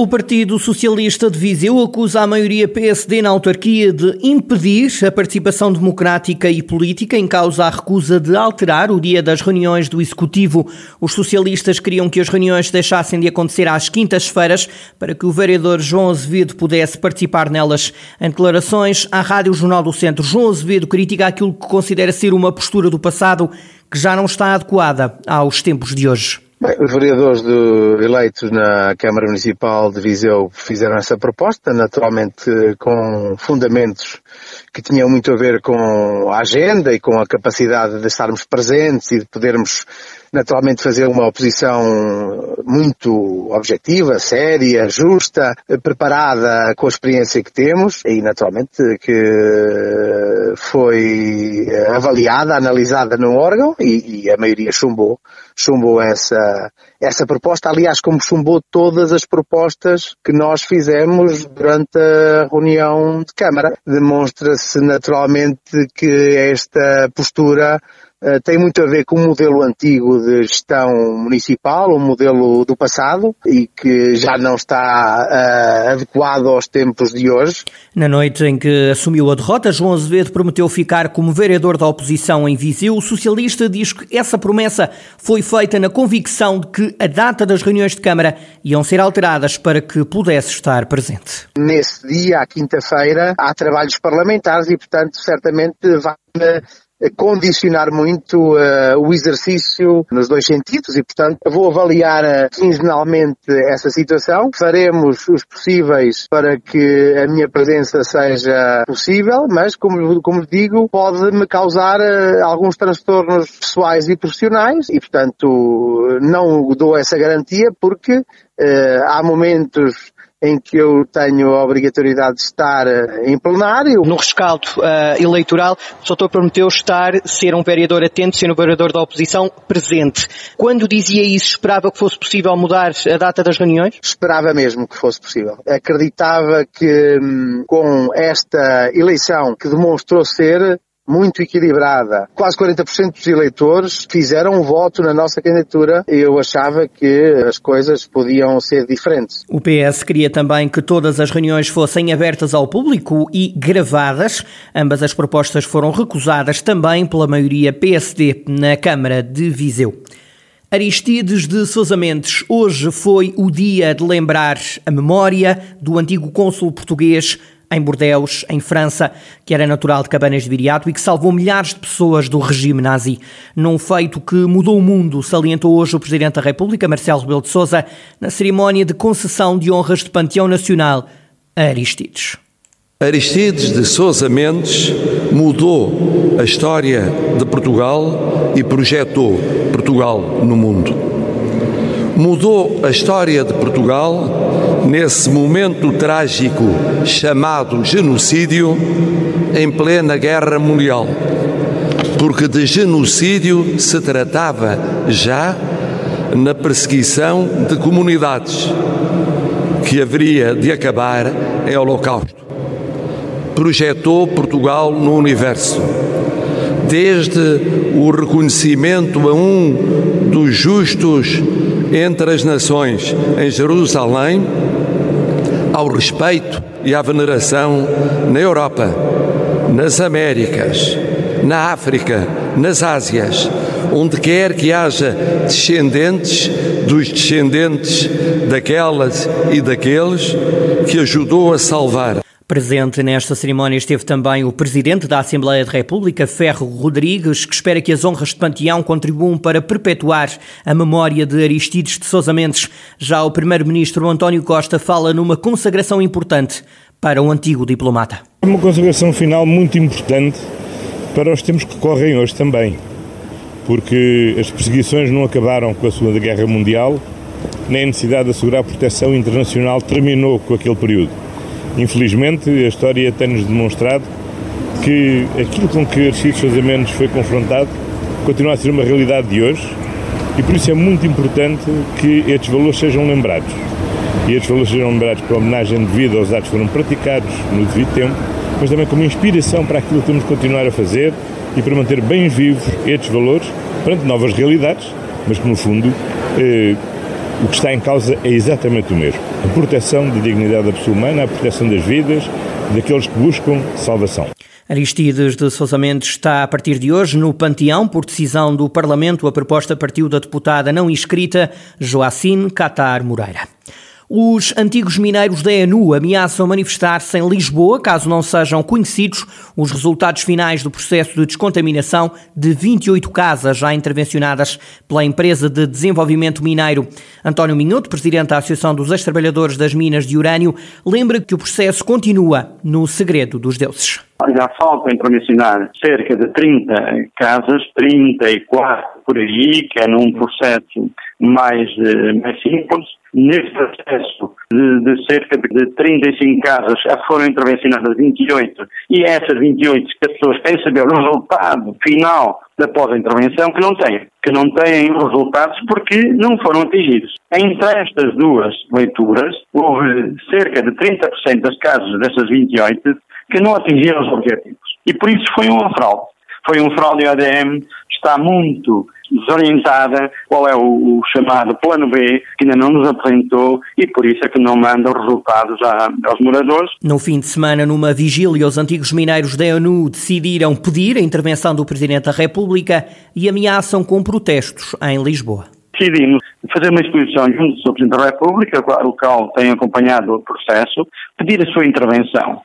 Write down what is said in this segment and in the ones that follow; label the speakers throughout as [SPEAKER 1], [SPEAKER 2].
[SPEAKER 1] O Partido Socialista de Viseu acusa a maioria PSD na autarquia de impedir a participação democrática e política em causa a recusa de alterar o dia das reuniões do Executivo. Os socialistas queriam que as reuniões deixassem de acontecer às quintas-feiras para que o vereador João Azevedo pudesse participar nelas. Em declarações à Rádio Jornal do Centro, João Azevedo critica aquilo que considera ser uma postura do passado que já não está adequada aos tempos de hoje.
[SPEAKER 2] Bem, os vereadores eleitos na Câmara Municipal de Viseu fizeram essa proposta, naturalmente com fundamentos que tinham muito a ver com a agenda e com a capacidade de estarmos presentes e de podermos naturalmente fazer uma oposição muito objetiva, séria, justa, preparada com a experiência que temos e naturalmente que foi avaliada, analisada no órgão e, e a maioria chumbou, chumbou essa, essa proposta, aliás, como chumbou todas as propostas que nós fizemos durante a reunião de Câmara. Demonstra-se naturalmente que esta postura tem muito a ver com o modelo antigo de gestão municipal, o modelo do passado e que já não está uh, adequado aos tempos de hoje.
[SPEAKER 1] Na noite em que assumiu a derrota, João Azevedo prometeu ficar como vereador da oposição em Viseu. O socialista diz que essa promessa foi feita na convicção de que a data das reuniões de Câmara iam ser alteradas para que pudesse estar presente.
[SPEAKER 2] Nesse dia, à quinta-feira, há trabalhos parlamentares e, portanto, certamente vai condicionar muito uh, o exercício nos dois sentidos e, portanto, vou avaliar uh, quinzenalmente essa situação. Faremos os possíveis para que a minha presença seja possível, mas, como, como digo, pode-me causar uh, alguns transtornos pessoais e profissionais e, portanto, não dou essa garantia porque há momentos em que eu tenho a obrigatoriedade de estar eh, em plenário.
[SPEAKER 1] No rescaldo uh, eleitoral, o doutor prometeu estar, ser um vereador atento, ser um vereador da oposição presente. Quando dizia isso, esperava que fosse possível mudar a data das reuniões?
[SPEAKER 2] Esperava mesmo que fosse possível. Acreditava que hum, com esta eleição que demonstrou ser, muito equilibrada. Quase 40% dos eleitores fizeram um voto na nossa candidatura eu achava que as coisas podiam ser diferentes.
[SPEAKER 1] O PS queria também que todas as reuniões fossem abertas ao público e gravadas. Ambas as propostas foram recusadas também pela maioria PSD na Câmara de Viseu. Aristides de Sousa Mendes, hoje foi o dia de lembrar a memória do antigo cônsul português em Bordeus, em França, que era natural de Cabanas de Viriato e que salvou milhares de pessoas do regime nazi. Num feito que mudou o mundo, salientou hoje o Presidente da República, Marcelo Rebelo de Sousa, na cerimónia de concessão de honras de Panteão Nacional a Aristides.
[SPEAKER 3] Aristides de Sousa Mendes mudou a história de Portugal e projetou Portugal no mundo. Mudou a história de Portugal nesse momento trágico chamado genocídio em plena guerra mundial. Porque de genocídio se tratava já na perseguição de comunidades que haveria de acabar em Holocausto. Projetou Portugal no universo, desde o reconhecimento a um dos justos entre as nações em Jerusalém, ao respeito e à veneração na Europa, nas Américas, na África, nas Ásias, onde quer que haja descendentes dos descendentes daquelas e daqueles que ajudou a salvar.
[SPEAKER 1] Presente nesta cerimónia esteve também o Presidente da Assembleia da República, Ferro Rodrigues, que espera que as honras de Panteão contribuam para perpetuar a memória de Aristides de Sousa Mendes. Já o Primeiro-Ministro António Costa fala numa consagração importante para o antigo diplomata.
[SPEAKER 4] Uma consagração final muito importante para os tempos que correm hoje também, porque as perseguições não acabaram com a Segunda Guerra Mundial, nem a necessidade de assegurar proteção internacional terminou com aquele período Infelizmente, a história tem-nos demonstrado que aquilo com que Aristides Sousa Mendes foi confrontado continua a ser uma realidade de hoje e por isso é muito importante que estes valores sejam lembrados. E estes valores sejam lembrados com homenagem devida aos atos que foram praticados no devido tempo, mas também como inspiração para aquilo que temos de continuar a fazer e e para manter bem vivos estes valores perante novas realidades, mas que no fundo eh, o que está em causa é exatamente o mesmo. A proteção da dignidade da pessoa humana, a proteção das vidas daqueles que buscam salvação.
[SPEAKER 1] Aristides de Sousa Mendes está a partir de hoje no Panteão por decisão do Parlamento. A proposta partiu da deputada não inscrita Joacine Catar Moreira. Os antigos mineiros da ENU ameaçam manifestar-se em Lisboa caso não sejam conhecidos os resultados finais do processo de descontaminação de 28 casas já intervencionadas pela empresa de desenvolvimento mineiro. António Minhoto, presidente da Associação dos Ex-Trabalhadores das Minas de Urânio, lembra que o processo continua no segredo dos deuses.
[SPEAKER 5] Já faltam intervencionar cerca de 30 casas, 34 por aí, que é num processo mais, eh, mais simples. Neste processo de, de, cerca de 35 casas já foram intervencionadas 28 e essas 28 que as pessoas querem saber o resultado final da pós-intervenção que não têm, que não têm resultados porque não foram atingidos. Entre estas duas leituras, houve cerca de 30% das casas dessas 28 que não atingiram os objetivos. E por isso foi uma fraude. Foi um fraude a ADM, está muito desorientada qual é o, o, chamado plano B, que ainda não nos apresentou e por isso é que não manda os resultados a, aos moradores.
[SPEAKER 1] No fim de semana, numa vigília, os antigos mineiros da ONU decidiram pedir a intervenção do Presidente da República e ameaçam com protestos em Lisboa.
[SPEAKER 5] Decidimos fazer uma exposição junto do Presidente da República, o qual tem acompanhado o processo, pedir a sua intervenção.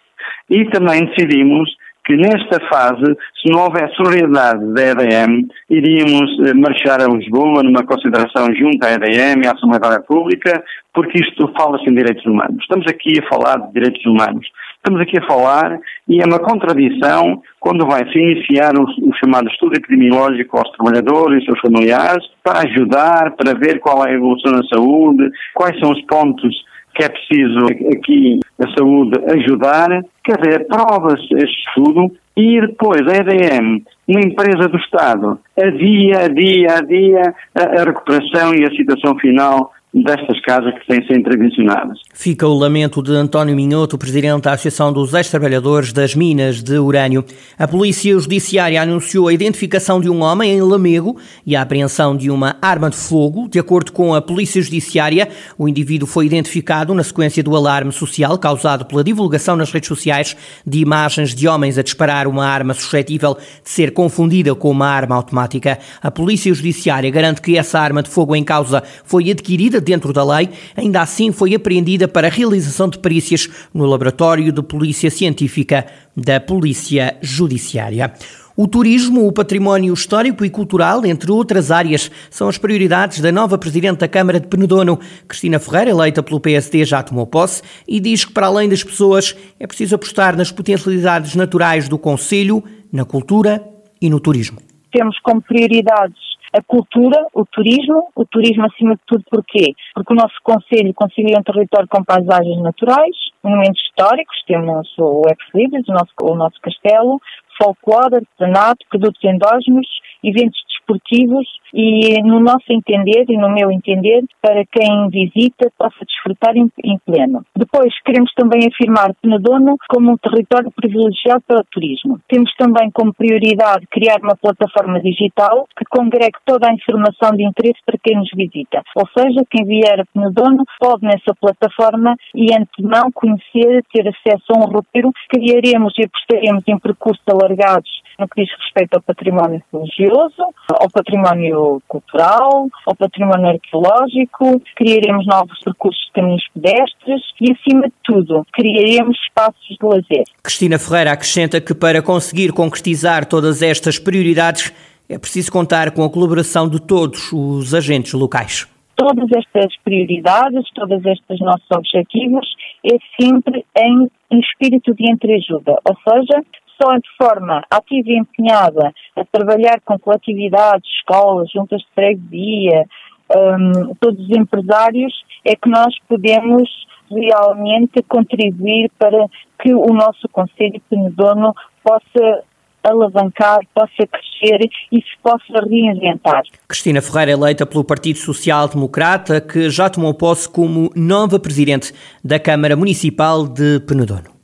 [SPEAKER 5] E também decidimos que nesta fase, se não houver solidariedade da EDM, iríamos eh, marchar a Lisboa numa consideração junto à EDM e à Assembleia da República, porque isto fala-se em direitos humanos. Estamos aqui a falar de direitos humanos. Estamos aqui a falar e é uma contradição quando vai-se iniciar o, o, chamado estudo epidemiológico aos trabalhadores e seus familiares para ajudar, para ver qual é a evolução da saúde, quais são os pontos que é preciso aqui a saúde ajudar, quer dizer, aprova-se este estudo e depois a EDM, uma empresa do Estado, adia, adia, adia a, a recuperação e a situação final destas casas que têm sido intervencionadas.
[SPEAKER 1] Fica o lamento de António Minhoto, presidente da Associação dos Ex-Trabalhadores das Minas de Urânio. A Polícia Judiciária anunciou a identificação de um homem em Lamego e a apreensão de uma arma de fogo. De acordo com a Polícia Judiciária, o indivíduo foi identificado na sequência do alarme social causado pela divulgação nas redes sociais de imagens de homens a disparar uma arma suscetível de ser confundida com uma arma automática. A Polícia Judiciária garante que essa arma de fogo em causa foi adquirida dentro da lei, ainda assim foi apreendida para realização de perícias no Laboratório de Polícia Científica da Polícia Judiciária. O turismo, o património histórico e cultural, entre outras áreas, são as prioridades da nova Presidente da Câmara de Penedono. Cristina Ferreira, eleita pelo PSD, já tomou posse e diz que, para além das pessoas, é preciso apostar nas potencialidades naturais do Conselho, na cultura e no turismo.
[SPEAKER 6] Temos como prioridades a cultura, o turismo, o turismo acima de tudo porquê? Porque o nosso Conselho, é um território com paisagens naturais, monumentos históricos, temos o Ex-Libris, o nosso, o nosso castelo, folclore, artesanato, produtos endógenos, eventos desportivos e, no nosso entender e no meu entender, para quem visita possa desfrutar em, em pleno. Depois, queremos também afirmar Penedono como um território privilegiado para o turismo. Temos também como prioridade criar uma plataforma digital que congregue toda a informação de interesse para quem nos visita. Ou seja, quem vier a Penedono pode nessa plataforma e antemão conhecer, ter acesso a um roteiro que criaremos e apostaremos em percursos alargados no que diz respeito ao património religioso, ao património cultural, ao património arqueológico, criaremos novos percursos de caminhos pedestres e, acima de tudo, criaremos espaços de lazer.
[SPEAKER 1] Cristina Ferreira acrescenta que para conseguir concretizar todas estas prioridades é preciso contar com a colaboração de todos os agentes locais
[SPEAKER 6] todas estas prioridades, todos estes nossos objetivos, é sempre em, espírito de entreajuda, ou seja, só de forma ativa e empenhada a trabalhar com coletividades, escolas, juntas de freguesia, um, todos os empresários, é que nós podemos realmente contribuir para que o nosso Conselho Penedono possa alavancar, possa crescer e se possa reinventar.
[SPEAKER 1] Cristina Ferreira, eleita pelo Partido Social Democrata, que já tomou posse como nova presidente da Câmara Municipal de Penedono.